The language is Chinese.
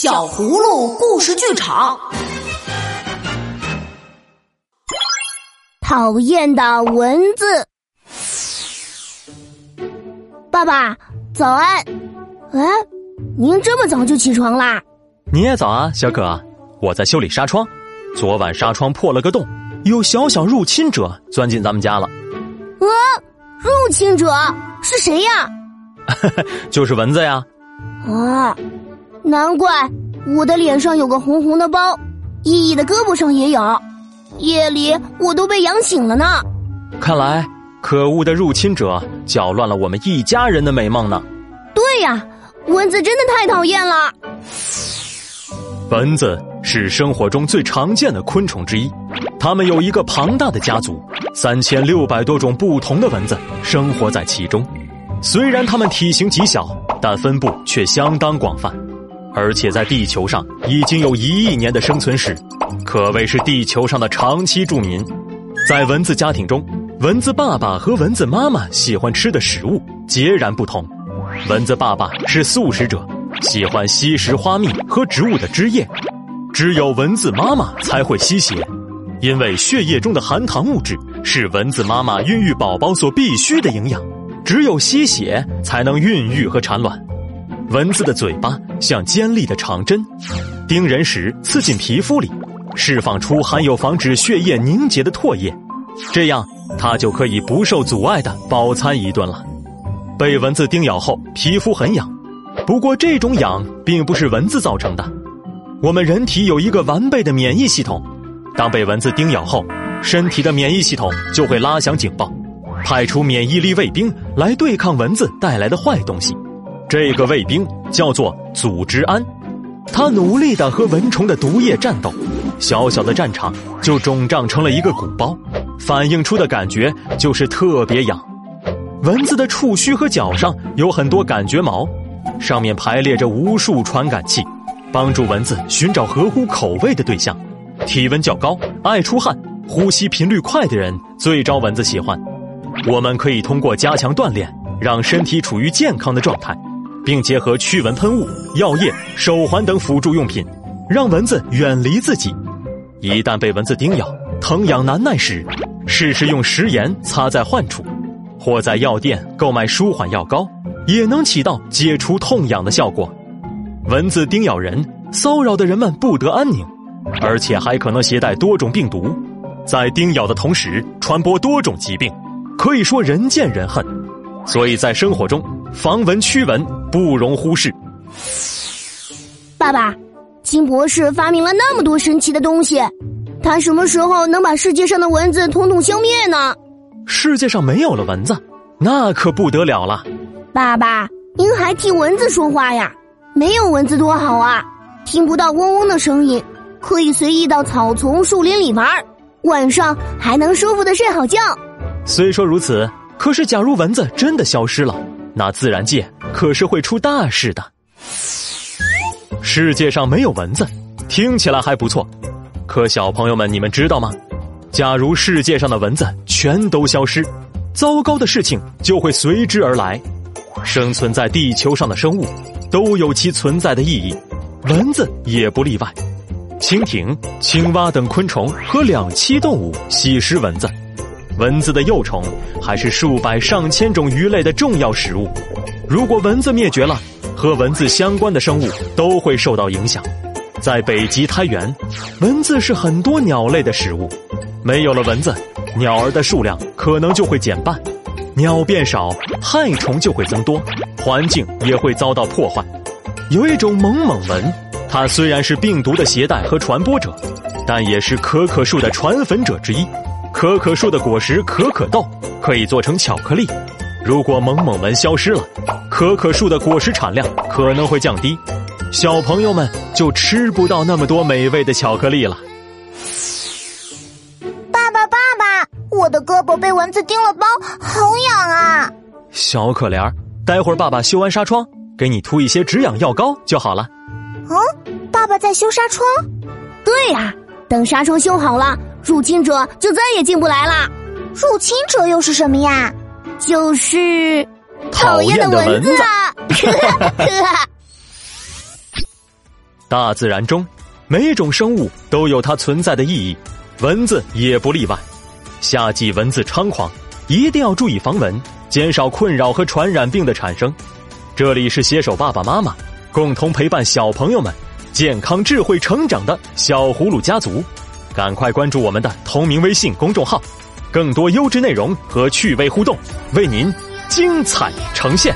小葫芦故事剧场，讨厌的蚊子。爸爸，早安！哎，您这么早就起床啦？你也早啊，小可。我在修理纱窗，昨晚纱窗破了个洞，有小小入侵者钻进咱们家了。啊，入侵者是谁呀？就是蚊子呀。啊。难怪我的脸上有个红红的包，依依的胳膊上也有，夜里我都被痒醒了呢。看来可恶的入侵者搅乱了我们一家人的美梦呢。对呀，蚊子真的太讨厌了。蚊子是生活中最常见的昆虫之一，它们有一个庞大的家族，三千六百多种不同的蚊子生活在其中。虽然它们体型极小，但分布却相当广泛。而且在地球上已经有一亿年的生存史，可谓是地球上的长期住民。在蚊子家庭中，蚊子爸爸和蚊子妈妈喜欢吃的食物截然不同。蚊子爸爸是素食者，喜欢吸食花蜜和植物的汁液；只有蚊子妈妈才会吸血，因为血液中的含糖物质是蚊子妈妈孕育宝宝所必需的营养，只有吸血才能孕育和产卵。蚊子的嘴巴像尖利的长针，叮人时刺进皮肤里，释放出含有防止血液凝结的唾液，这样它就可以不受阻碍的饱餐一顿了。被蚊子叮咬后，皮肤很痒，不过这种痒并不是蚊子造成的。我们人体有一个完备的免疫系统，当被蚊子叮咬后，身体的免疫系统就会拉响警报，派出免疫力卫兵来对抗蚊子带来的坏东西。这个卫兵叫做组织胺，他努力的和蚊虫的毒液战斗，小小的战场就肿胀成了一个鼓包，反映出的感觉就是特别痒。蚊子的触须和脚上有很多感觉毛，上面排列着无数传感器，帮助蚊子寻找合乎口味的对象。体温较高、爱出汗、呼吸频率快的人最招蚊子喜欢。我们可以通过加强锻炼，让身体处于健康的状态。并结合驱蚊喷雾、药液、手环等辅助用品，让蚊子远离自己。一旦被蚊子叮咬，疼痒难耐时，试试用食盐擦在患处，或在药店购买舒缓药膏，也能起到解除痛痒的效果。蚊子叮咬人，骚扰的人们不得安宁，而且还可能携带多种病毒，在叮咬的同时传播多种疾病，可以说人见人恨。所以在生活中，防蚊驱蚊不容忽视。爸爸，金博士发明了那么多神奇的东西，他什么时候能把世界上的蚊子统统消灭呢？世界上没有了蚊子，那可不得了了。爸爸，您还替蚊子说话呀？没有蚊子多好啊，听不到嗡嗡的声音，可以随意到草丛、树林里玩，晚上还能舒服的睡好觉。虽说如此，可是假如蚊子真的消失了。那自然界可是会出大事的。世界上没有蚊子，听起来还不错。可小朋友们，你们知道吗？假如世界上的蚊子全都消失，糟糕的事情就会随之而来。生存在地球上的生物都有其存在的意义，蚊子也不例外。蜻蜓、青蛙等昆虫和两栖动物吸食蚊子。蚊子的幼虫还是数百上千种鱼类的重要食物。如果蚊子灭绝了，和蚊子相关的生物都会受到影响。在北极苔原，蚊子是很多鸟类的食物。没有了蚊子，鸟儿的数量可能就会减半，鸟变少，害虫就会增多，环境也会遭到破坏。有一种猛猛蚊，它虽然是病毒的携带和传播者，但也是可可树的传粉者之一。可可树的果实可可豆可以做成巧克力。如果猛猛们消失了，可可树的果实产量可能会降低，小朋友们就吃不到那么多美味的巧克力了。爸爸，爸爸，我的胳膊被蚊子叮了包，好痒啊！小可怜儿，待会儿爸爸修完纱窗，给你涂一些止痒药膏就好了。嗯，爸爸在修纱窗？对呀，等纱窗修好了。入侵者就再也进不来了。入侵者又是什么呀？就是讨厌的蚊子。大自然中，每种生物都有它存在的意义，蚊子也不例外。夏季蚊子猖狂，一定要注意防蚊，减少困扰和传染病的产生。这里是携手爸爸妈妈，共同陪伴小朋友们健康智慧成长的小葫芦家族。赶快关注我们的同名微信公众号，更多优质内容和趣味互动，为您精彩呈现。